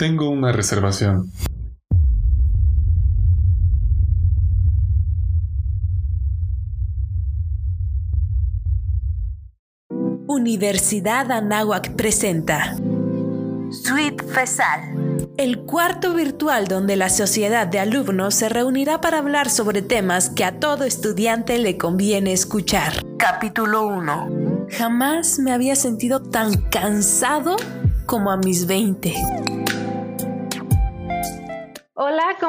Tengo una reservación. Universidad Anáhuac presenta Suite FESAL, el cuarto virtual donde la sociedad de alumnos se reunirá para hablar sobre temas que a todo estudiante le conviene escuchar. Capítulo 1. Jamás me había sentido tan cansado como a mis 20.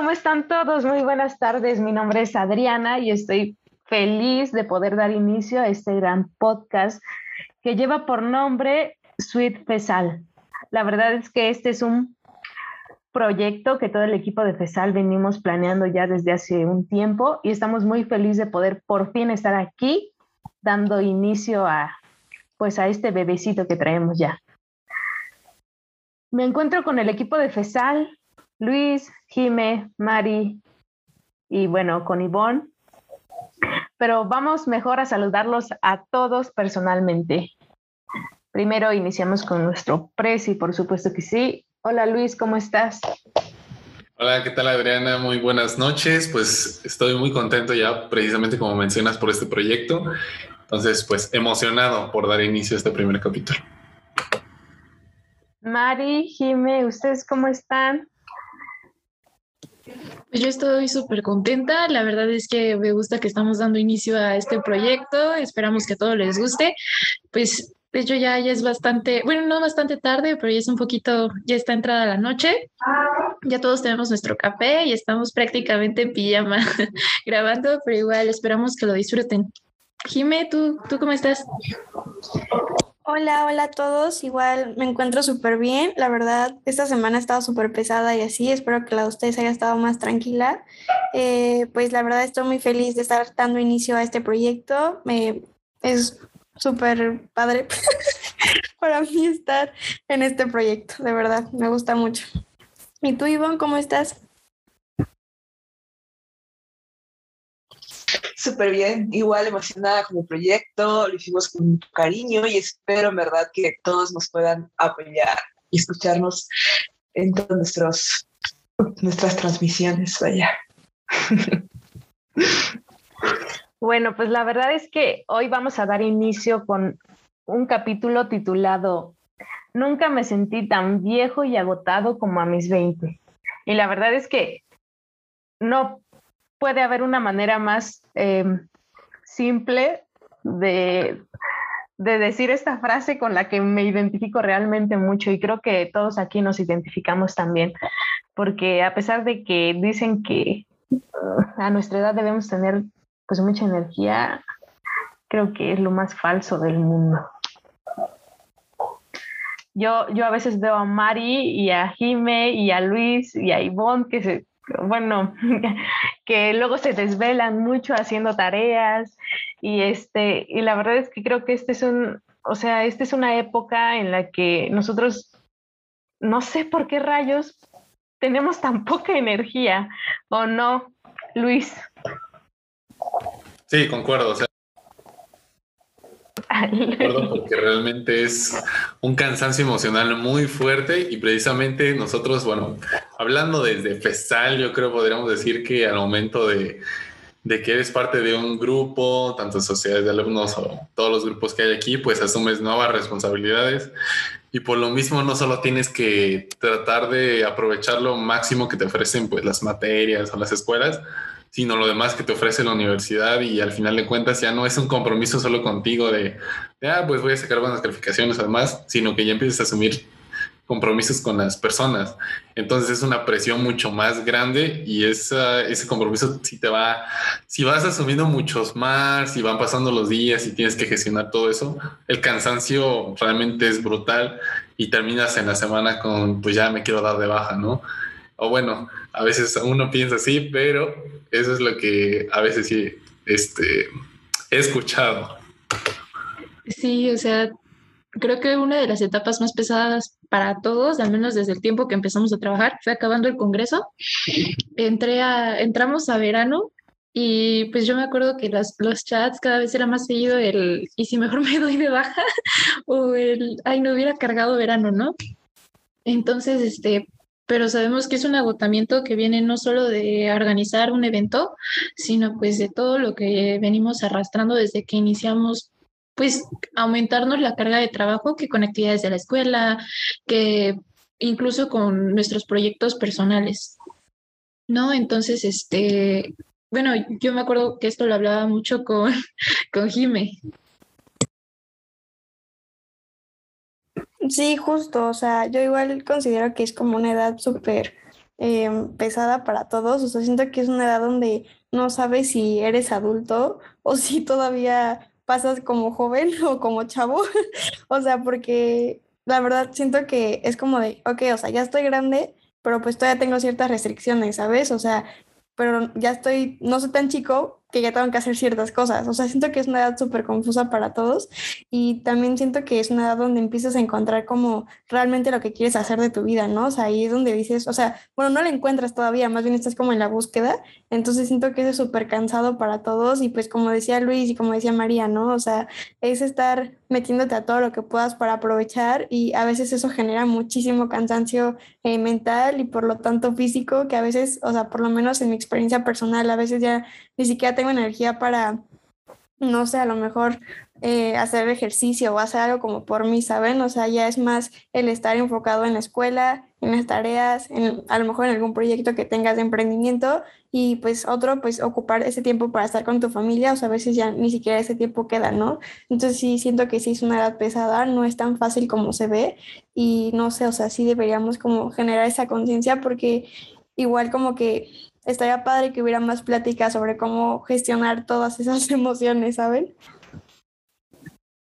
¿Cómo están todos? Muy buenas tardes. Mi nombre es Adriana y estoy feliz de poder dar inicio a este gran podcast que lleva por nombre Sweet FESAL. La verdad es que este es un proyecto que todo el equipo de FESAL venimos planeando ya desde hace un tiempo y estamos muy felices de poder por fin estar aquí dando inicio a pues a este bebecito que traemos ya. Me encuentro con el equipo de FESAL, Luis, Jime, Mari y bueno, con Ivonne pero vamos mejor a saludarlos a todos personalmente. Primero iniciamos con nuestro presi, por supuesto que sí. Hola Luis, ¿cómo estás? Hola, ¿qué tal Adriana? Muy buenas noches. Pues estoy muy contento ya, precisamente como mencionas, por este proyecto. Entonces, pues emocionado por dar inicio a este primer capítulo. Mari, Jime, ¿ustedes cómo están? Pues yo estoy súper contenta. La verdad es que me gusta que estamos dando inicio a este proyecto. Esperamos que a todos les guste. Pues de hecho ya, es bastante, bueno, no bastante tarde, pero ya es un poquito, ya está entrada la noche. Ya todos tenemos nuestro café y estamos prácticamente en pijama grabando, pero igual esperamos que lo disfruten. Jime, ¿tú, ¿tú cómo estás? Hola, hola a todos. Igual me encuentro súper bien. La verdad, esta semana ha estado súper pesada y así. Espero que la de ustedes haya estado más tranquila. Eh, pues la verdad estoy muy feliz de estar dando inicio a este proyecto. Me, es súper padre para mí estar en este proyecto. De verdad, me gusta mucho. ¿Y tú, Ivonne, cómo estás? Súper bien, igual emocionada con el proyecto, lo hicimos con cariño y espero en verdad que todos nos puedan apoyar y escucharnos en todas nuestros, nuestras transmisiones allá. Bueno, pues la verdad es que hoy vamos a dar inicio con un capítulo titulado Nunca me sentí tan viejo y agotado como a mis 20. Y la verdad es que no puede haber una manera más em, simple de, de decir esta frase con la que me identifico realmente mucho y creo que todos aquí nos identificamos también, porque a pesar de que dicen que uh, a nuestra edad debemos tener pues mucha energía, creo que es lo más falso del mundo. Yo, yo a veces veo a Mari y a Jime y a Luis y a Ivonne que se, bueno, que luego se desvelan mucho haciendo tareas y este, y la verdad es que creo que este es un, o sea, esta es una época en la que nosotros, no sé por qué rayos, tenemos tan poca energía, ¿o no, Luis? Sí, concuerdo. O sea, porque realmente es un cansancio emocional muy fuerte y precisamente nosotros, bueno, hablando desde FESAL, yo creo podríamos decir que al momento de, de que eres parte de un grupo, tanto sociedades de alumnos o todos los grupos que hay aquí, pues asumes nuevas responsabilidades y por lo mismo no solo tienes que tratar de aprovechar lo máximo que te ofrecen pues las materias o las escuelas, sino lo demás que te ofrece la universidad y al final de cuentas ya no es un compromiso solo contigo de, ah, pues voy a sacar buenas calificaciones además, sino que ya empiezas a asumir compromisos con las personas. Entonces es una presión mucho más grande y ese compromiso si te va, si vas asumiendo muchos más, si van pasando los días y tienes que gestionar todo eso, el cansancio realmente es brutal y terminas en la semana con, pues ya me quiero dar de baja, ¿no? O bueno, a veces uno piensa así, pero eso es lo que a veces sí este, he escuchado. Sí, o sea, creo que una de las etapas más pesadas para todos, al menos desde el tiempo que empezamos a trabajar, fue acabando el congreso. Entré a, entramos a verano y pues yo me acuerdo que los, los chats cada vez era más seguido el, y si mejor me doy de baja, o el, ay, no hubiera cargado verano, ¿no? Entonces, este, pero sabemos que es un agotamiento que viene no solo de organizar un evento, sino pues de todo lo que venimos arrastrando desde que iniciamos pues aumentarnos la carga de trabajo que con actividades de la escuela, que incluso con nuestros proyectos personales. ¿No? Entonces, este, bueno, yo me acuerdo que esto lo hablaba mucho con, con Jime. Sí, justo, o sea, yo igual considero que es como una edad súper em, pesada para todos, o sea, siento que es una edad donde no sabes si eres adulto o si todavía pasas como joven o como chavo, o sea, porque la verdad siento que es como de, ok, o sea, ya estoy grande, pero pues todavía tengo ciertas restricciones, ¿sabes? O sea, pero ya estoy, no soy tan chico, que ya tengo que hacer ciertas cosas. O sea, siento que es una edad súper confusa para todos y también siento que es una edad donde empiezas a encontrar como realmente lo que quieres hacer de tu vida, ¿no? O sea, ahí es donde dices, o sea, bueno, no la encuentras todavía, más bien estás como en la búsqueda. Entonces siento que es súper cansado para todos y pues como decía Luis y como decía María, ¿no? O sea, es estar metiéndote a todo lo que puedas para aprovechar y a veces eso genera muchísimo cansancio eh, mental y por lo tanto físico que a veces, o sea, por lo menos en mi experiencia personal, a veces ya ni siquiera tengo energía para, no sé, a lo mejor eh, hacer ejercicio o hacer algo como por mí, ¿saben? O sea, ya es más el estar enfocado en la escuela, en las tareas, en, a lo mejor en algún proyecto que tengas de emprendimiento y pues otro, pues ocupar ese tiempo para estar con tu familia, o sea, a veces ya ni siquiera ese tiempo queda, ¿no? Entonces sí, siento que sí es una edad pesada, no es tan fácil como se ve y no sé, o sea, sí deberíamos como generar esa conciencia porque igual como que estaría padre que hubiera más plática sobre cómo gestionar todas esas emociones, ¿saben?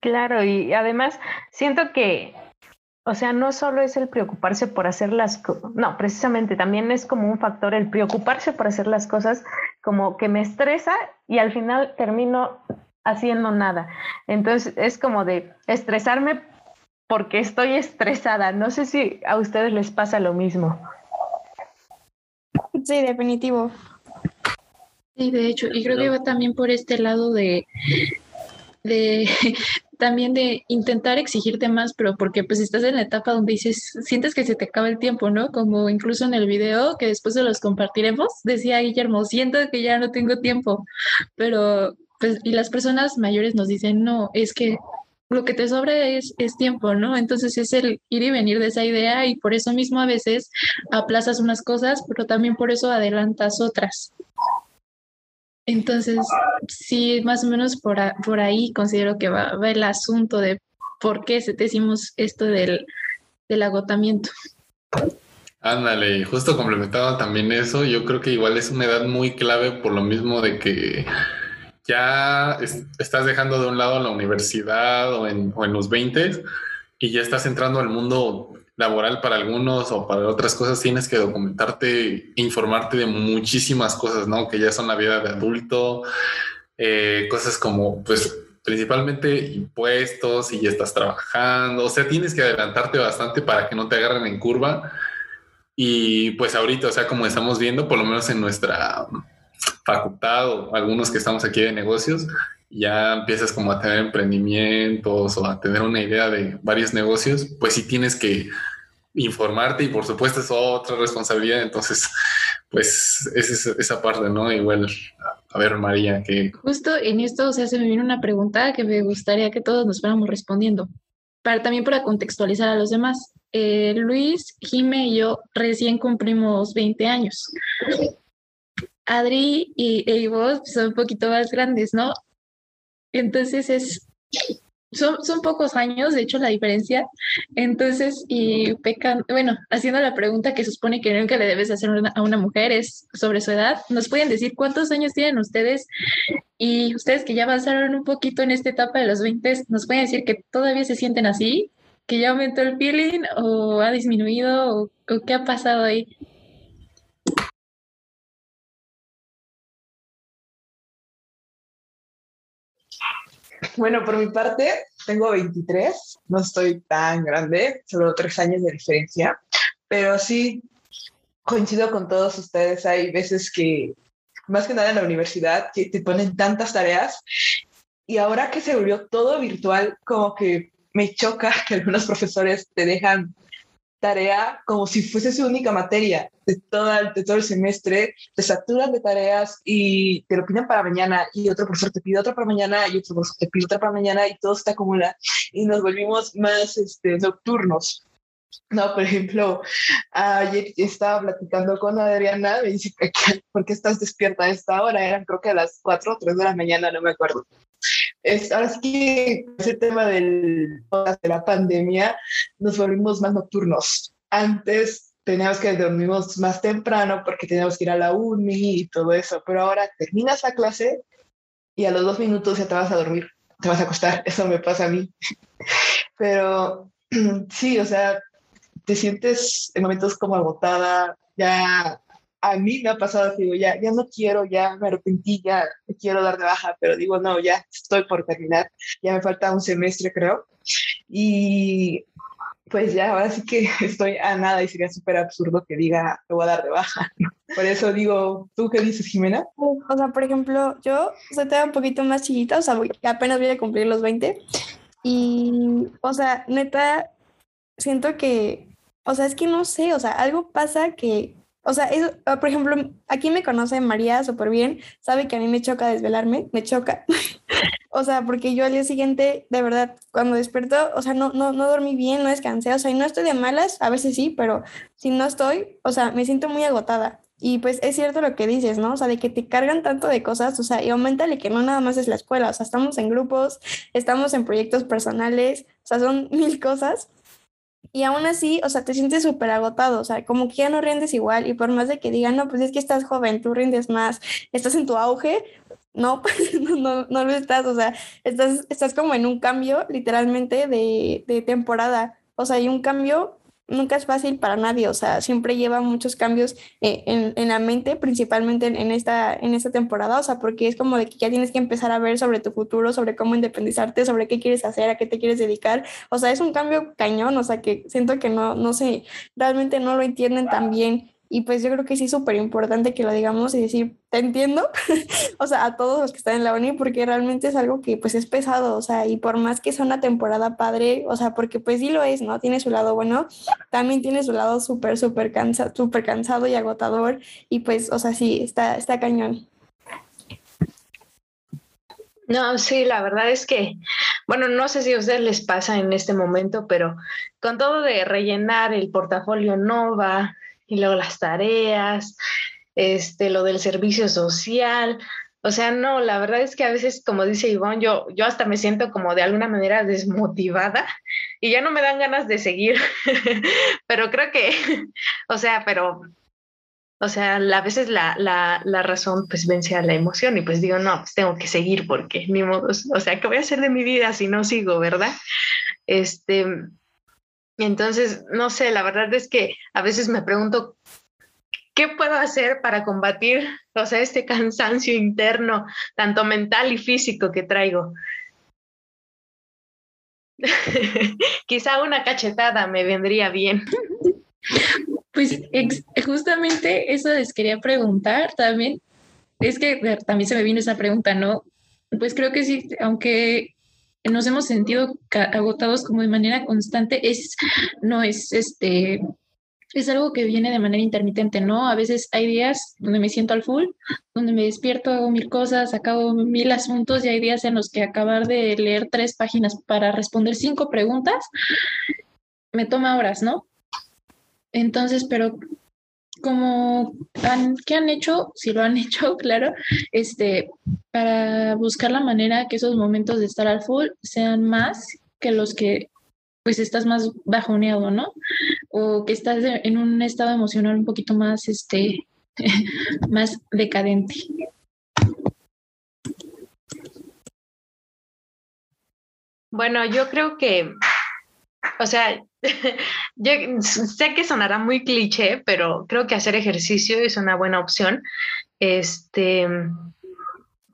Claro, y además siento que, o sea, no solo es el preocuparse por hacer las cosas, no, precisamente también es como un factor el preocuparse por hacer las cosas como que me estresa y al final termino haciendo nada. Entonces es como de estresarme porque estoy estresada. No sé si a ustedes les pasa lo mismo. Sí, definitivo. Sí, de hecho, y creo que va también por este lado de, de también de intentar exigirte más, pero porque pues estás en la etapa donde dices, sientes que se te acaba el tiempo, ¿no? Como incluso en el video que después de los compartiremos, decía Guillermo, siento que ya no tengo tiempo, pero pues y las personas mayores nos dicen, no, es que lo que te sobra es, es tiempo, ¿no? Entonces es el ir y venir de esa idea y por eso mismo a veces aplazas unas cosas, pero también por eso adelantas otras. Entonces, sí, más o menos por, por ahí considero que va, el asunto de por qué decimos esto del, del agotamiento. Ándale, justo complementado también eso, yo creo que igual es una edad muy clave por lo mismo de que ya estás dejando de un lado la universidad o en, los 20 y ya estás entrando al mundo laboral para algunos o para otras cosas, tienes que documentarte, informarte de muchísimas cosas, ¿no? Que ya son la vida de adulto, eh, cosas como, pues, principalmente impuestos y ya estás trabajando, o sea, tienes que adelantarte bastante para que no te agarren en curva. Y pues ahorita, o sea, como estamos viendo, por lo menos en nuestra facultad o algunos que estamos aquí de negocios, ya empiezas como a tener emprendimientos o a tener una idea de varios negocios, pues sí tienes que informarte y por supuesto es otra responsabilidad. Entonces, pues es esa parte, ¿no? Igual, a ver, María, que... Justo en esto, o sea, se me viene una pregunta que me gustaría que todos nos fuéramos respondiendo, para también para contextualizar a los demás. Eh, Luis, Jime y yo recién cumplimos 20 años. Adri y, y vos son un poquito más grandes, ¿no? Entonces es, son, son pocos años, de hecho, la diferencia. Entonces, y pecan, bueno, haciendo la pregunta que supone que nunca le debes hacer a una mujer es sobre su edad, ¿nos pueden decir cuántos años tienen ustedes? Y ustedes que ya avanzaron un poquito en esta etapa de los 20, ¿nos pueden decir que todavía se sienten así? ¿Que ya aumentó el feeling o ha disminuido o qué ha pasado ahí? Bueno, por mi parte, tengo 23, no estoy tan grande, solo tres años de diferencia, pero sí coincido con todos ustedes. Hay veces que, más que nada en la universidad, que te ponen tantas tareas y ahora que se volvió todo virtual, como que me choca que algunos profesores te dejan tarea como si fuese su única materia de, toda, de todo el semestre, te saturan de tareas y te lo piden para mañana y otro profesor te pide otra para mañana y otro profesor te pide otra para mañana y todo se acumula y nos volvimos más este, nocturnos. No, por ejemplo, ayer estaba platicando con Adriana, me dice, ¿por qué estás despierta a esta hora? Eran creo que a las 4 o 3 de la mañana, no me acuerdo. Es, ahora sí que ese tema del, de la pandemia nos volvimos más nocturnos. Antes teníamos que dormirnos más temprano porque teníamos que ir a la uni y todo eso, pero ahora terminas la clase y a los dos minutos ya te vas a dormir, te vas a acostar, eso me pasa a mí. Pero sí, o sea, te sientes en momentos como agotada, ya a mí me ha pasado que digo, ya, ya no quiero, ya me arrepentí, ya me quiero dar de baja, pero digo, no, ya estoy por terminar, ya me falta un semestre, creo. Y pues ya, ahora sí que estoy a nada y sería súper absurdo que diga, me voy a dar de baja. Por eso digo, ¿tú qué dices, Jimena? O sea, por ejemplo, yo soy un poquito más chiquita, o sea, apenas voy a cumplir los 20. Y, o sea, neta, siento que o sea, es que no sé, o sea, algo pasa que, o sea, eso, ah, por ejemplo, aquí me conoce María súper bien, sabe que a mí me choca desvelarme, me choca. o sea, porque yo al día siguiente, de verdad, cuando despierto, o sea, no, no, no dormí bien, no descansé, o sea, y no estoy de malas, a veces sí, pero si no estoy, o sea, me siento muy agotada. Y pues es cierto lo que dices, ¿no? O sea, de que te cargan tanto de cosas, o sea, y aumentale que no nada más es la escuela, o sea, estamos en grupos, estamos en proyectos personales, o sea, son mil cosas. Y aún así, o sea, te sientes súper agotado, o sea, como que ya no rindes igual y por más de que digan, no, pues es que estás joven, tú rindes más, estás en tu auge, no, no, no lo estás, o sea, estás, estás como en un cambio literalmente de, de temporada, o sea, hay un cambio nunca es fácil para nadie, o sea, siempre lleva muchos cambios eh, en, en, la mente, principalmente en, esta, en esta temporada, o sea, porque es como de que ya tienes que empezar a ver sobre tu futuro, sobre cómo independizarte, sobre qué quieres hacer, a qué te quieres dedicar, o sea, es un cambio cañón, o sea, que siento que no, no sé, realmente no lo entienden tan bien y pues yo creo que sí es súper importante que lo digamos y decir, te entiendo, o sea, a todos los que están en la uni, porque realmente es algo que pues es pesado, o sea, y por más que sea una temporada padre, o sea, porque pues sí lo es, ¿no? Tiene su lado bueno, también tiene su lado súper, súper cansa, súper cansado y agotador, y pues, o sea, sí, está, está cañón. No, sí, la verdad es que, bueno, no sé si a ustedes les pasa en este momento, pero con todo de rellenar el portafolio Nova, y luego las tareas, este, lo del servicio social. O sea, no, la verdad es que a veces, como dice Ivonne, yo, yo hasta me siento como de alguna manera desmotivada y ya no me dan ganas de seguir. pero creo que, o sea, pero, o sea, a veces la, la, la, razón pues vence a la emoción y pues digo, no, pues tengo que seguir porque ni modo, o sea, ¿qué voy a hacer de mi vida si no sigo, verdad? Este, entonces, no sé, la verdad es que a veces me pregunto, ¿qué puedo hacer para combatir, o sea, este cansancio interno, tanto mental y físico que traigo? Quizá una cachetada me vendría bien. Pues justamente eso les quería preguntar también. Es que también se me vino esa pregunta, ¿no? Pues creo que sí, aunque nos hemos sentido agotados como de manera constante, es, no es este, es algo que viene de manera intermitente, ¿no? A veces hay días donde me siento al full, donde me despierto, hago mil cosas, acabo mil asuntos y hay días en los que acabar de leer tres páginas para responder cinco preguntas me toma horas, ¿no? Entonces, pero como han, ¿qué han hecho? Si lo han hecho, claro, este, para buscar la manera que esos momentos de estar al full sean más que los que pues estás más bajoneado, ¿no? O que estás en un estado emocional un poquito más, este, más decadente. Bueno, yo creo que, o sea, yo sé que sonará muy cliché, pero creo que hacer ejercicio es una buena opción. Este,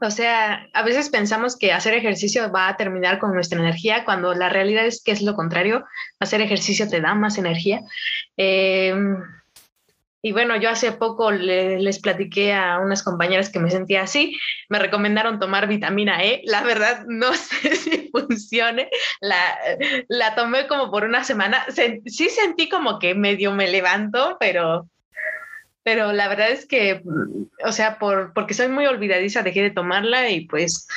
o sea, a veces pensamos que hacer ejercicio va a terminar con nuestra energía, cuando la realidad es que es lo contrario. Hacer ejercicio te da más energía. Em, y bueno, yo hace poco les platiqué a unas compañeras que me sentía así, me recomendaron tomar vitamina E, la verdad no sé si funcione, la, la tomé como por una semana, sí sentí como que medio me levanto, pero, pero la verdad es que, o sea, por, porque soy muy olvidadiza, dejé de tomarla y pues,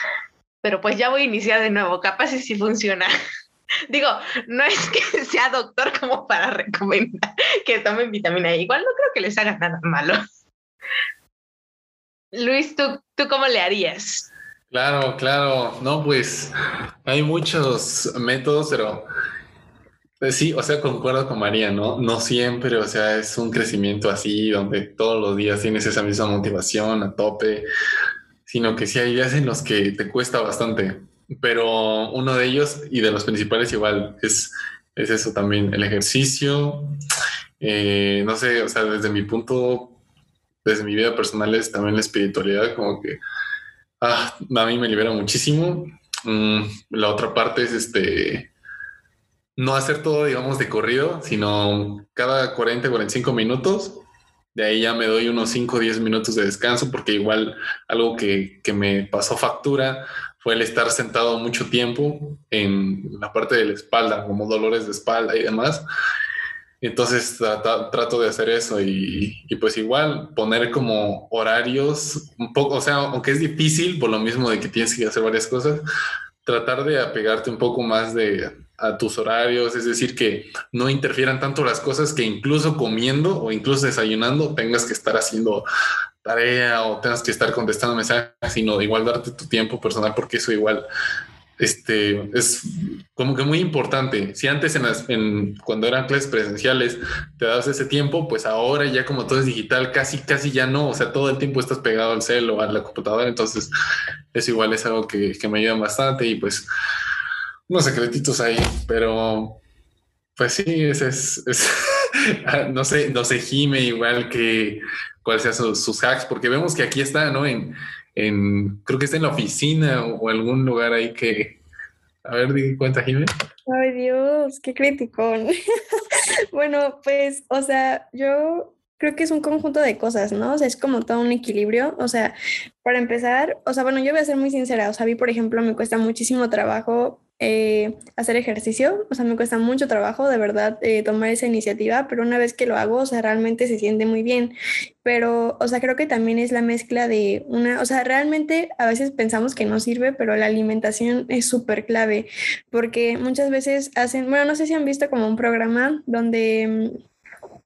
pero pues ya voy a iniciar de nuevo, capaz si funciona. Digo, no es que sea doctor como para recomendar que tomen vitamina E. Igual no creo que les haga nada malo. Luis, ¿tú, ¿tú cómo le harías? Claro, claro. No, pues hay muchos métodos, pero pues sí, o sea, concuerdo con María, ¿no? No siempre, o sea, es un crecimiento así, donde todos los días tienes esa misma motivación a tope, sino que sí hay días en los que te cuesta bastante pero uno de ellos y de los principales igual es, es eso también, el ejercicio. Eh, no sé, o sea, desde mi punto, desde mi vida personal es también la espiritualidad, como que ah, a mí me libera muchísimo. Mm, la otra parte es este, no hacer todo, digamos, de corrido, sino cada 40, 45 minutos. De ahí ya me doy unos 5 o 10 minutos de descanso, porque igual algo que, que me pasó factura fue el estar sentado mucho tiempo en la parte de la espalda, como dolores de espalda y demás. Entonces trato de hacer eso y, pues igual poner como horarios un poco, o sea, aunque es difícil por lo mismo de que tienes que hacer varias cosas, tratar de apegarte un poco más de, a tus horarios, es decir, que no interfieran tanto las cosas que incluso comiendo o incluso desayunando tengas que estar haciendo tarea o tengas que estar contestando mensajes, sino igual darte tu tiempo personal, porque eso igual este, es como que muy importante. Si antes en, las, en cuando eran clases presenciales te das ese tiempo, pues ahora ya como todo es digital, casi, casi ya no. O sea, todo el tiempo estás pegado al cel o a la computadora. Entonces, eso igual es algo que, que me ayuda bastante y pues unos secretitos ahí, pero pues sí, ese es, es no sé, no sé, Jime igual que cuáles sean sus, hacks, porque vemos que aquí está, ¿no? En, en, creo que está en la oficina o, algún lugar ahí que, a ver, di cuenta, Jimé. Ay, Dios, qué criticón. bueno, pues, o sea, yo creo que es un conjunto de cosas, ¿no? O sea, es como todo un equilibrio. O sea, para empezar, o sea, bueno, yo voy a ser muy sincera. O sea, a mí, por ejemplo, me cuesta muchísimo trabajo eh, hacer ejercicio, o sea, me cuesta mucho trabajo de verdad eh, tomar esa iniciativa, pero una vez que lo hago, o sea, realmente se siente muy bien. Pero, o sea, creo que también es la mezcla de una, o sea, realmente a veces pensamos que no sirve, pero la alimentación es súper clave, porque muchas veces hacen, bueno, no sé si han visto como un programa donde mm,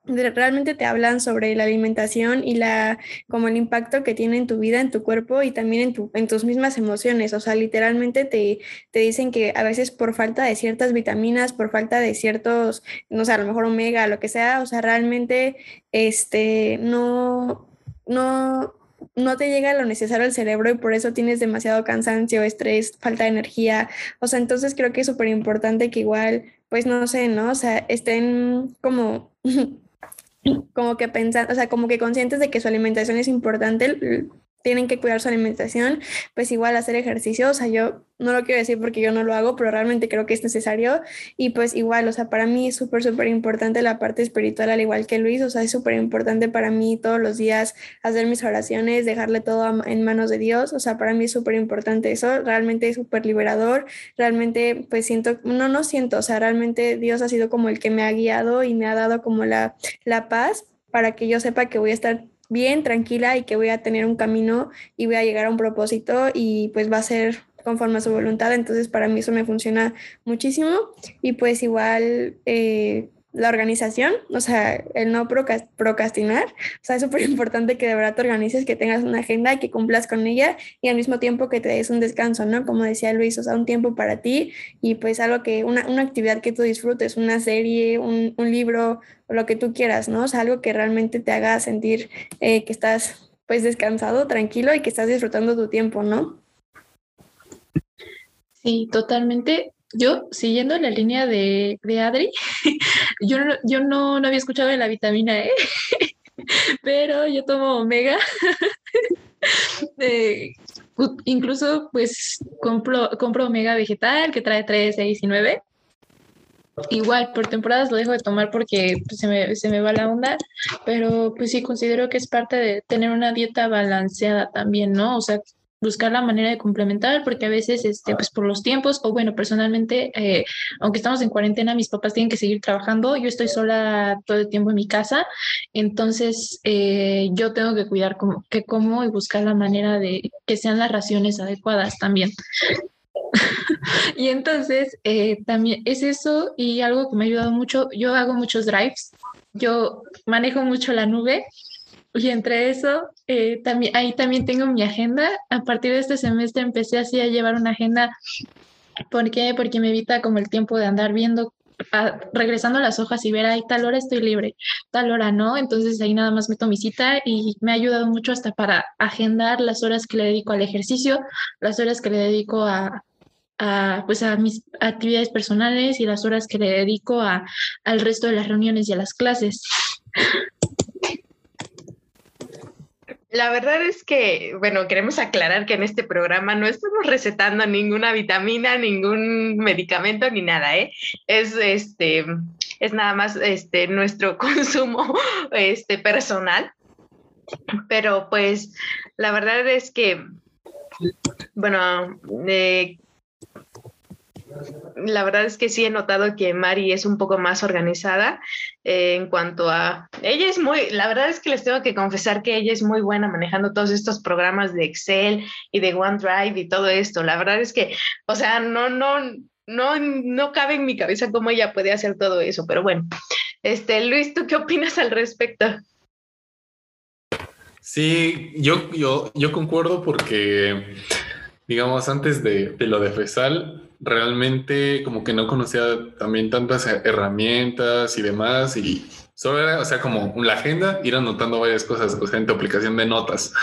realmente te hablan sobre la alimentación y la como el impacto que tiene en tu vida, en tu cuerpo y también en, tu, en tus mismas emociones. O sea, literalmente te, te dicen que a veces por falta de ciertas vitaminas, por falta de ciertos, no sé, a lo mejor omega, lo que sea, o sea, realmente este, no, no, no te llega lo necesario al cerebro y por eso tienes demasiado cansancio, estrés, falta de energía. O sea, entonces creo que es súper importante que igual, pues no sé, ¿no? O sea, estén como como que pensando, o sea, como que conscientes de que su alimentación es importante, tienen que cuidar su alimentación, pues igual hacer ejercicio, o sea, yo no lo quiero decir porque yo no lo hago, pero realmente creo que es necesario. Y pues igual, o sea, para mí es súper, súper importante la parte espiritual, al igual que Luis, o sea, es súper importante para mí todos los días hacer mis oraciones, dejarle todo en manos de Dios, o sea, para mí es súper importante eso, realmente es súper liberador, realmente pues siento, no, no siento, o sea, realmente Dios ha sido como el que me ha guiado y me ha dado como la, la paz para que yo sepa que voy a estar bien, tranquila y que voy a tener un camino y voy a llegar a un propósito y pues va a ser conforme a su voluntad. Entonces para mí eso me funciona muchísimo y pues igual eh, la organización, o sea, el no procrastinar, o sea, es súper importante que de verdad te organices, que tengas una agenda que cumplas con ella y al mismo tiempo que te des un descanso, ¿no? Como decía Luis, o sea, un tiempo para ti y pues algo que, una, una actividad que tú disfrutes, una serie, un, un, libro, lo que tú quieras, ¿no? O sea, algo que realmente te haga sentir eh, que estás pues descansado, tranquilo y que estás disfrutando tu tiempo, ¿no? Sí, totalmente yo, siguiendo la línea de, Adri, yo, yo no, había escuchado de la vitamina E, pero yo tomo omega. incluso, pues, compro, compro omega vegetal que trae 3, 6 y 9. igual por temporadas lo dejo de tomar porque pues, se, me, se me va la onda, pero pues sí considero que es parte de tener una dieta balanceada también, ¿no? O sea, buscar la manera de complementar, porque a veces, este, pues por los tiempos, o bueno, personalmente, eh, aunque estamos en cuarentena, mis papás tienen que seguir trabajando, yo estoy sola todo el tiempo en mi casa, entonces eh, yo tengo que cuidar como, que como y buscar la manera de que sean las raciones adecuadas también. y entonces eh, también es eso y algo que me ha ayudado mucho, yo hago muchos drives, yo manejo mucho la nube y entre eso, eh, también, ahí también tengo mi agenda. A partir de este semestre empecé así a llevar una agenda. ¿Por qué? Porque me evita como el tiempo de andar viendo, regresando las hojas y ver, ahí tal hora estoy libre, tal hora no. Entonces ahí nada más meto mi cita y me ha ayudado mucho hasta para agendar las horas que le dedico al ejercicio, las horas que le dedico a, a, pues a mis actividades personales y las horas que le dedico a, al resto de las reuniones y a las clases. La verdad es que, bueno, queremos aclarar que en este programa no estamos recetando ninguna vitamina, ningún medicamento ni nada, ¿eh? Es este es nada más este nuestro consumo este personal. Pero pues la verdad es que bueno, eh, la verdad es que sí he notado que Mari es un poco más organizada eh, en cuanto a... Ella es muy, la verdad es que les tengo que confesar que ella es muy buena manejando todos estos programas de Excel y de OneDrive y todo esto. La verdad es que, o sea, no, no, no, no cabe en mi cabeza cómo ella puede hacer todo eso, pero bueno. Este, Luis, ¿tú qué opinas al respecto? Sí, yo, yo, yo concuerdo porque, digamos, antes de, de lo de FESAL, realmente como que no conocía también tantas herramientas y demás y solo era, o sea, como la agenda, ir anotando varias cosas, o sea, en tu aplicación de notas.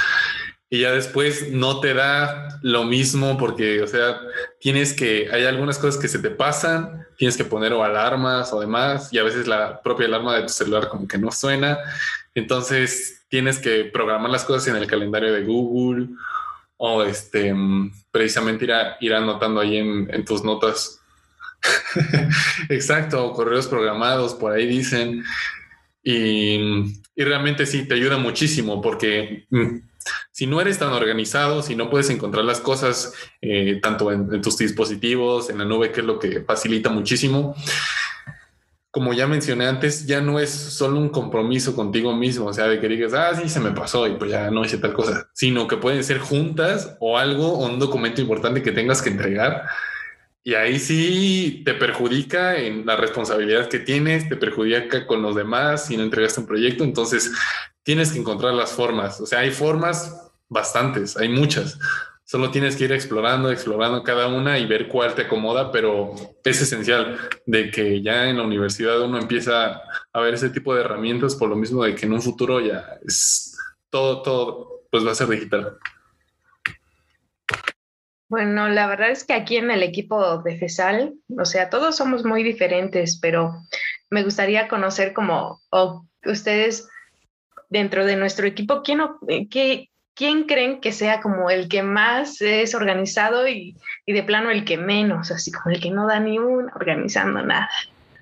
Y ya después no te da lo mismo porque, o sea, tienes que, hay algunas cosas que se te pasan, tienes que poner o alarmas o demás, y a veces la propia alarma de tu celular como que no suena. Entonces tienes que programar las cosas en el calendario de Google o este, precisamente ir, ir anotando ahí en, tus notas. Exacto, correos programados, por ahí dicen. Y, realmente sí, te ayuda muchísimo porque mm, si no eres tan organizado, si no puedes encontrar las cosas eh, tanto en, tus dispositivos, en la nube, que es lo que facilita muchísimo, como ya mencioné antes, ya no es solo un compromiso contigo mismo, o sea, de que digas, ah, sí, se me pasó y pues ya no hice tal cosa, sino que pueden ser juntas o algo o un documento importante que tengas que entregar. Y ahí sí te perjudica en la responsabilidad que tienes, te perjudica con los demás si no entregaste un proyecto. Entonces tienes que encontrar las formas. O sea, hay formas bastantes, hay muchas. Solo tienes que ir explorando, explorando cada una y ver cuál te acomoda, pero es esencial de que ya en la universidad uno empieza a ver ese tipo de herramientas por lo mismo de que en un futuro ya es todo, todo, pues va a ser digital. Bueno, la verdad es que aquí en el equipo de FESAL, o sea, todos somos muy diferentes, pero me gustaría conocer como ustedes dentro de nuestro equipo, ¿quién, qué, ¿quién creen que sea como el que más es organizado y, de plano el que menos, así como el que no da ni una organizando nada?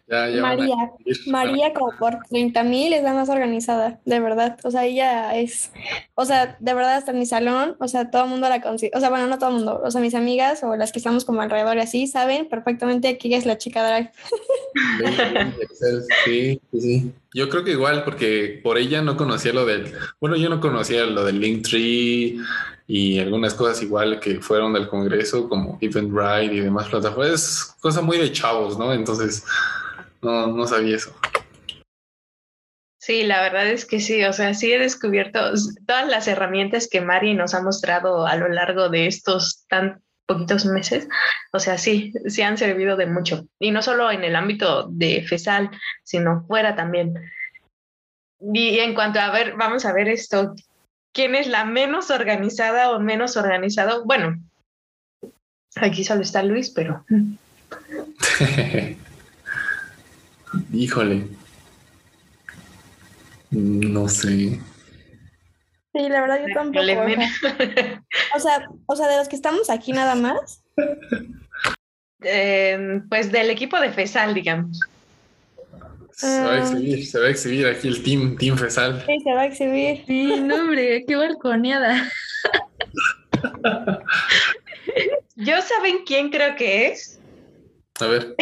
María, María como por 30 mil es la más organizada, de verdad. O sea, ella es, o sea, de verdad hasta en mi salón, o sea, todo el mundo la consigue, o sea, bueno, no todo el mundo, o sea, mis amigas o las que estamos como alrededor y así, saben perfectamente que ella es la chica de Sí, sí, sí. Yo creo que igual, porque por ella no conocía lo del, bueno, yo no conocía lo del Linktree y algunas cosas igual que fueron del Congreso, como Eventbrite y demás plataformas, es cosa muy de chavos, ¿no? Entonces, no, no sabía eso. Sí, la verdad es que sí, o sea, sí he descubierto todas las herramientas que Mari nos ha mostrado a lo largo de estos tan poquitos meses, o sea, sí, sí han servido de mucho. Y no solo en el ámbito de FESAL, sino fuera también. Y en cuanto a ver, vamos a ver esto, ¿quién es la menos organizada o menos organizado? Bueno, aquí solo está Luis, pero... Híjole. No sé. Sí, la verdad yo tampoco. O sea, o sea, de los que estamos aquí nada más. eh, pues del equipo de FESAL, digamos. Se va a exhibir, se va a exhibir aquí el team, team FESAL. Sí, se va a exhibir. Sí, no, hombre, qué balconeada. ¿Yo saben quién creo que es? A ver.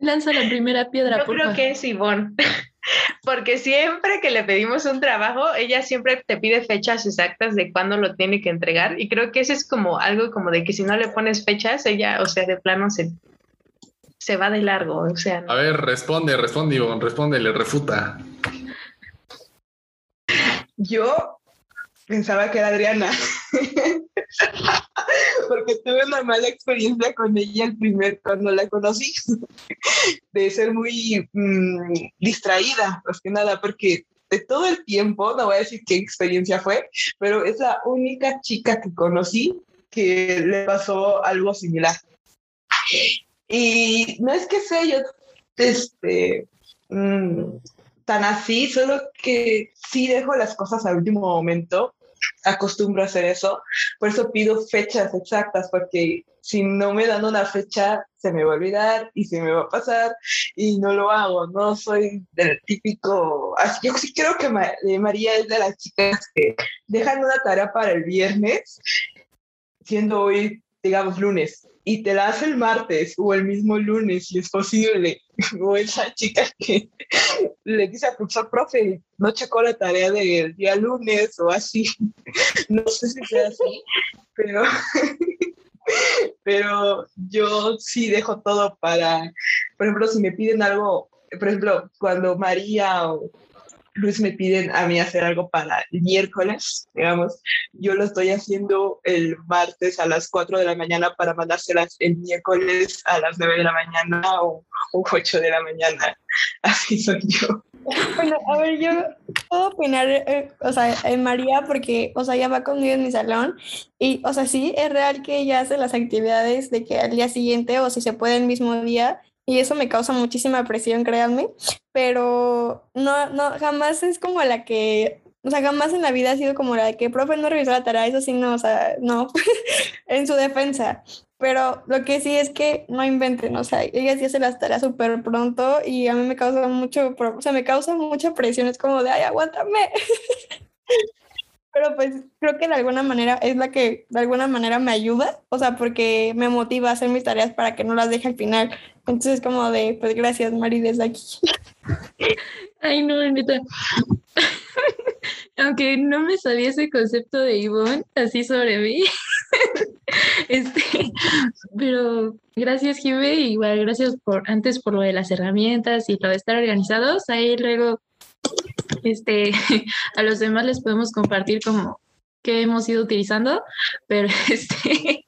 Lanza la primera piedra, Yo por creo favor. que es Ivonne. Porque siempre que le pedimos un trabajo, ella siempre te pide fechas exactas de cuándo lo tiene que entregar. Y creo que eso es como algo como de que si no le pones fechas, ella, o sea, de plano se, se va de largo. O sea, A ver, responde, responde, Ivonne, responde, le refuta. Yo pensaba que era Adriana. Porque tuve una mala experiencia con ella el primer cuando la conocí. De ser muy mm, distraída, más que nada, porque de todo el tiempo, no voy a decir qué experiencia fue, pero es la única chica que conocí que le pasó algo similar. Y no es que sea yo este, mm, tan así, solo que sí dejo las cosas al último momento. Acostumbro a hacer eso. Por eso pido fechas exactas, porque si no me dan una fecha, se me va a olvidar y se me va a pasar y no lo hago. No soy del típico. Yo sí creo que eh, María es de las chicas que dejan una tarea para el viernes, siendo hoy, digamos, lunes, y te la hace el martes o el mismo lunes, si es posible. O esa chica que le dice al profesor, profe, no checó la tarea del día lunes o así. No sé si sea así, pero, pero yo sí dejo todo para, por ejemplo, si me piden algo, por ejemplo, cuando María o Luis me piden a mí hacer algo para miércoles, digamos, yo lo estoy haciendo el martes a las 4 de la mañana para mandárselas el miércoles a las 9 de la mañana o, o 8 de la mañana. Así soy yo. Bueno, a ver, yo puedo opinar, eh, o sea, en María, porque, o sea, ella va conmigo en mi salón y, o sea, sí, es real que ella hace las actividades de que al día siguiente o si se puede el mismo día y eso me causa muchísima presión, créanme, pero no, no, jamás es como la que, o sea, jamás en la vida ha sido como la de que, profe, no revisó la tarea, eso sí, no, o sea, no, en su defensa. Pero lo que sí es que no inventen, o sea, ella sí hace las tareas súper pronto y a mí me causa mucho, o sea, me causa mucha presión, es como de, ay, aguántame. Pero pues creo que de alguna manera es la que de alguna manera me ayuda, o sea, porque me motiva a hacer mis tareas para que no las deje al final. Entonces es como de, pues gracias, Mari, desde aquí. Ay, no, neta. Aunque no me sabía ese concepto de Ivonne así sobre mí. Este, pero gracias, Jive, igual gracias por antes por lo de las herramientas y lo de estar organizados. Ahí luego este a los demás les podemos compartir como qué hemos ido utilizando, pero este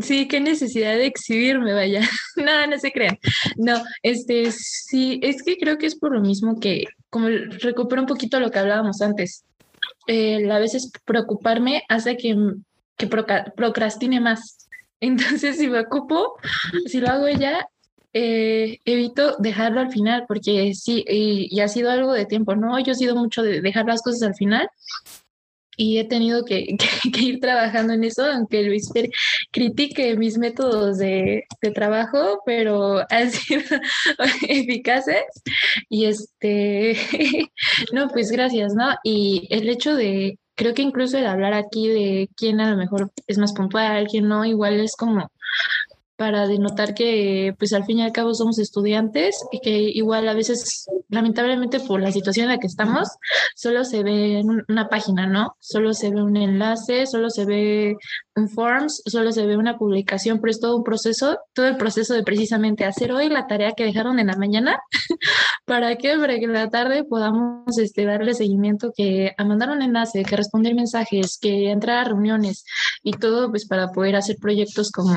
sí, qué necesidad de exhibirme, vaya. No, no se crean. No, este sí, es que creo que es por lo mismo que como recupero un poquito lo que hablábamos antes. eh, a veces preocuparme hace que, que procrastine más. Entonces, si me ocupo, si lo hago ya, eh, evito dejarlo al final, porque sí, y, y ha sido algo de tiempo, ¿no? Yo he sido mucho de dejar las cosas al final y he tenido que, que- que ir trabajando en eso, aunque Luis Fer critique mis métodos de, de trabajo, pero han sido eficaces. Y este, no, pues gracias, ¿no? Y el hecho de, creo que incluso el hablar aquí de quién a lo mejor es más puntual, quién no, igual es como para denotar que pues al fin y al cabo somos estudiantes y que igual a veces lamentablemente por la situación en la que estamos solo se ve una página, ¿no? Solo se ve un enlace, solo se ve un forms, solo se ve una publicación, pero es todo un proceso, todo el proceso de precisamente hacer hoy la tarea que dejaron en la mañana ¿Para qué? Para que en la tarde podamos este, darle seguimiento, que a mandar un enlace, que responder mensajes, que entrar a reuniones y todo, pues para poder hacer proyectos como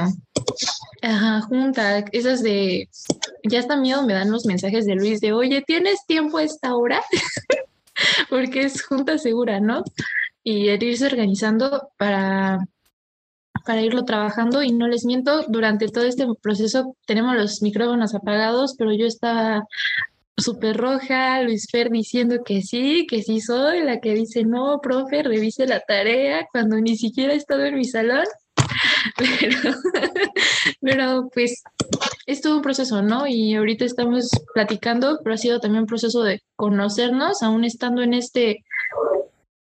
ajá, junta, esas de, ya hasta miedo me dan los mensajes de Luis de, oye, ¿tienes tiempo esta hora? Porque es junta segura, ¿no? Y el irse organizando para para irlo trabajando y no les miento, durante todo este proceso tenemos los micrófonos apagados, pero yo estaba súper roja, Luis Fer diciendo que sí, que sí soy, la que dice, no, profe, revise la tarea cuando ni siquiera he estado en mi salón. Pero, pero pues es todo un proceso, ¿no? Y ahorita estamos platicando, pero ha sido también un proceso de conocernos, aún estando en este,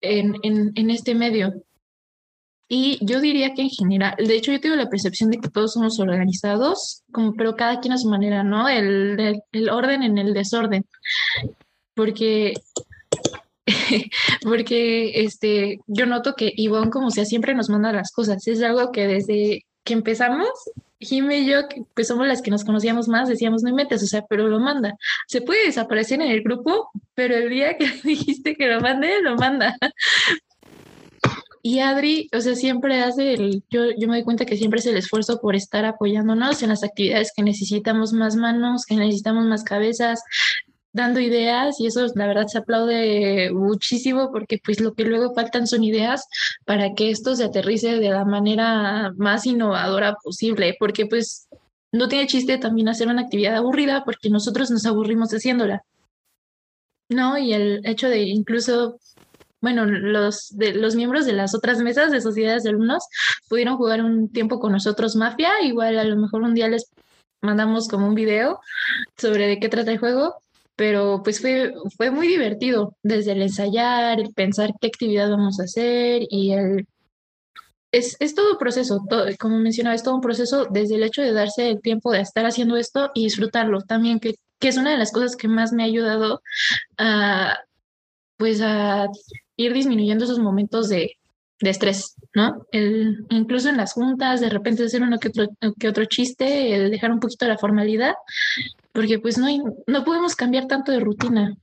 en, en, en este medio. Y yo diría que en general, de hecho yo tengo la percepción de que todos somos organizados, como, pero cada quien a su manera, ¿no? El, el, el orden en el desorden. Porque porque este, yo noto que Ivonne, como sea, siempre nos manda las cosas. Es algo que desde que empezamos, Jimmy y yo, que pues somos las que nos conocíamos más, decíamos, no metas, o sea, pero lo manda. Se puede desaparecer en el grupo, pero el día que dijiste que lo mande, lo manda. Y Adri, o sea, siempre hace el, yo, yo me doy cuenta que siempre es el esfuerzo por estar apoyándonos en las actividades que necesitamos más manos, que necesitamos más cabezas, dando ideas y eso la verdad se aplaude muchísimo porque pues lo que luego faltan son ideas para que esto se aterrice de la manera más innovadora posible, porque pues no tiene chiste también hacer una actividad aburrida porque nosotros nos aburrimos haciéndola. ¿No? Y el hecho de incluso bueno, los, de, los miembros de las otras mesas de sociedades de alumnos pudieron jugar un tiempo con nosotros Mafia. Igual a lo mejor un día les mandamos como un video sobre de qué trata el juego pero pues fue, fue muy divertido, desde el ensayar, el pensar qué actividad vamos a hacer y el... Es, es todo un proceso, todo, como mencionaba, es todo un proceso desde el hecho de darse el tiempo de estar haciendo esto y disfrutarlo también, que, que es una de las cosas que más me ha ayudado a, pues a ir disminuyendo esos momentos de, de estrés, ¿no? El, incluso en las juntas, de repente hacer uno que otro, que otro chiste, el dejar un poquito la formalidad porque pues no, hay, no podemos cambiar tanto de rutina.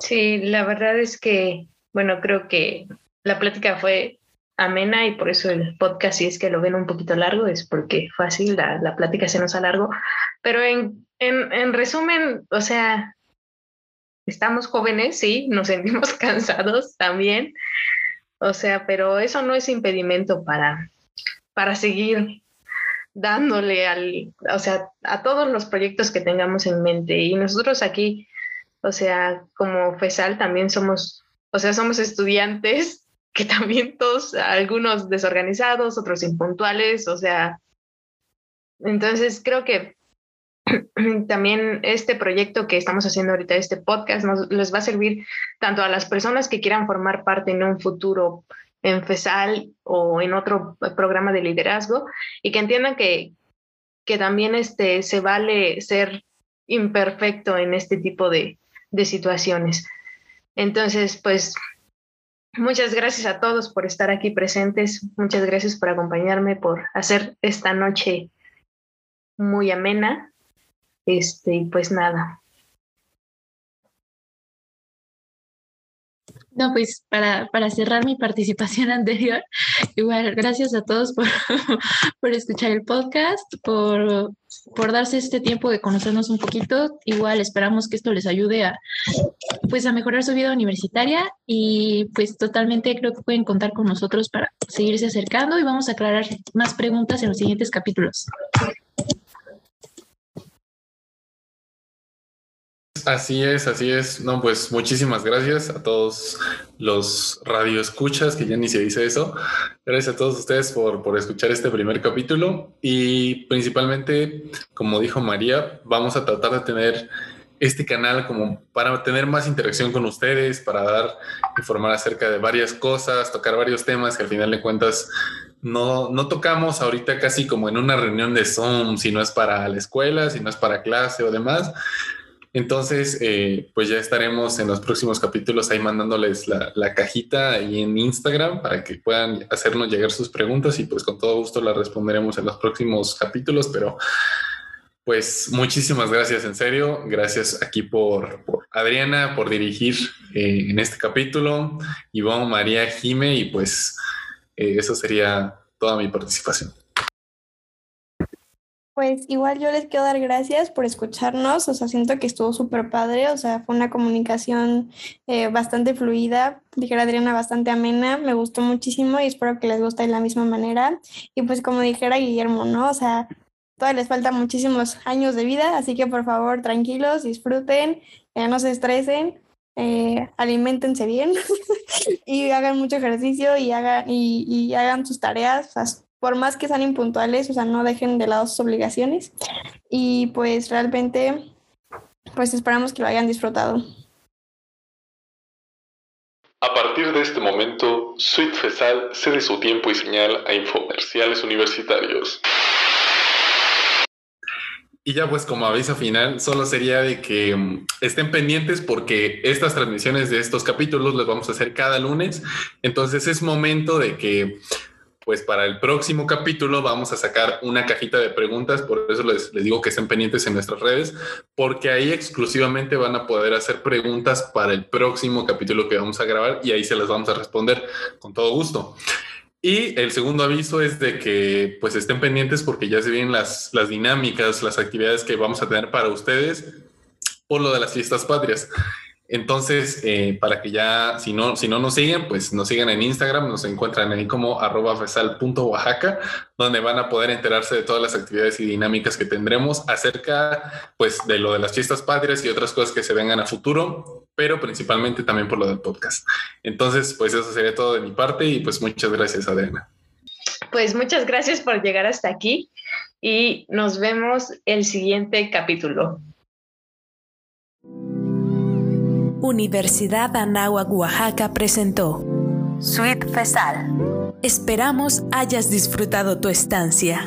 Sí, la verdad es que, bueno, creo que la plática fue amena y por eso el podcast, si es que lo ven un poquito largo, es porque fácil, la, la plática se nos alargó. Pero en, en, en resumen, o sea, estamos jóvenes, sí, nos sentimos cansados también, o sea, pero eso no es impedimento para, para seguir dándole al, o sea, a todos los proyectos que tengamos en mente. Y nosotros aquí, o sea, como FESAL también somos, o sea, somos estudiantes que también todos, algunos desorganizados, otros impuntuales, o sea, entonces creo que también este proyecto que estamos haciendo ahorita, este podcast, nos, les va a servir tanto a las personas que quieran formar parte en un futuro en FESAL o en otro programa de liderazgo y que entiendan que, que también este, se vale ser imperfecto en este tipo de, de situaciones. Entonces, pues muchas gracias a todos por estar aquí presentes, muchas gracias por acompañarme, por hacer esta noche muy amena. Este, y pues nada, No, pues para, para cerrar mi participación anterior, igual gracias a todos por, por escuchar el podcast, por, por darse este tiempo de conocernos un poquito. Igual esperamos que esto les ayude a, pues, a mejorar su vida universitaria y pues totalmente creo que pueden contar con nosotros para seguirse acercando y vamos a aclarar más preguntas en los siguientes capítulos. Así es, así es. No, pues muchísimas gracias a todos los radioescuchas, que ya ni se dice eso. Gracias a todos ustedes por, por escuchar este primer capítulo y principalmente, como dijo María, vamos a tratar de tener este canal como para tener más interacción con ustedes, para dar, informar acerca de varias cosas, tocar varios temas que al final de cuentas no, no tocamos ahorita casi como en una reunión de Zoom, si no es para la escuela, si no es para clase o demás entonces, eh, pues ya estaremos en los próximos capítulos ahí mandándoles la, cajita ahí en Instagram para que puedan hacernos llegar sus preguntas y pues con todo gusto las responderemos en los próximos capítulos, pero pues muchísimas gracias en serio, gracias aquí por, por Adriana, por dirigir eh, en este capítulo, Ivonne, María, Jime y pues eh, eso sería toda mi participación. Pues igual yo les quiero dar gracias por escucharnos, o sea, siento que estuvo súper padre, o sea, fue una comunicación eh, bastante fluida, dijera Adriana, bastante amena, me gustó muchísimo y espero que les guste de la misma manera. Y pues como dijera Guillermo, ¿no? O sea, todavía les faltan muchísimos años de vida, así que por favor, tranquilos, disfruten, eh, no se estresen eh, alimentense bien y hagan mucho ejercicio y hagan, y, hagan sus tareas, por más que sean impuntuales, o sea, no dejen de lado sus obligaciones y pues realmente, pues esperamos que lo hayan disfrutado. A partir de este momento, Suite FESAL cede su tiempo y señal a infomerciales universitarios. Y ya pues como aviso final, solo sería de que mm, estén pendientes porque estas transmisiones de estos capítulos las vamos a hacer cada lunes. Entonces es momento de que pues para el próximo capítulo vamos a sacar una cajita de preguntas, por eso les, digo que estén pendientes en nuestras redes, porque ahí exclusivamente van a poder hacer preguntas para el próximo capítulo que vamos a grabar y ahí se las vamos a responder con todo gusto. Y el segundo aviso es de que pues estén pendientes porque ya se vienen las, las dinámicas, las actividades que vamos a tener para ustedes por lo de las fiestas patrias. Entonces, eh, para que ya, si no, si no nos siguen, pues nos sigan en Instagram, nos encuentran ahí como arroba donde van a poder enterarse de todas las actividades y dinámicas que tendremos acerca, pues, de lo de las fiestas patrias y otras cosas que se vengan a futuro, pero principalmente también por lo del podcast. Entonces, pues eso sería todo de mi parte y pues muchas gracias, Adriana. Pues muchas gracias por llegar hasta aquí y nos vemos el siguiente capítulo. Universidad Anáhuac Oaxaca presentó Suite FESAL. Esperamos hayas disfrutado tu estancia.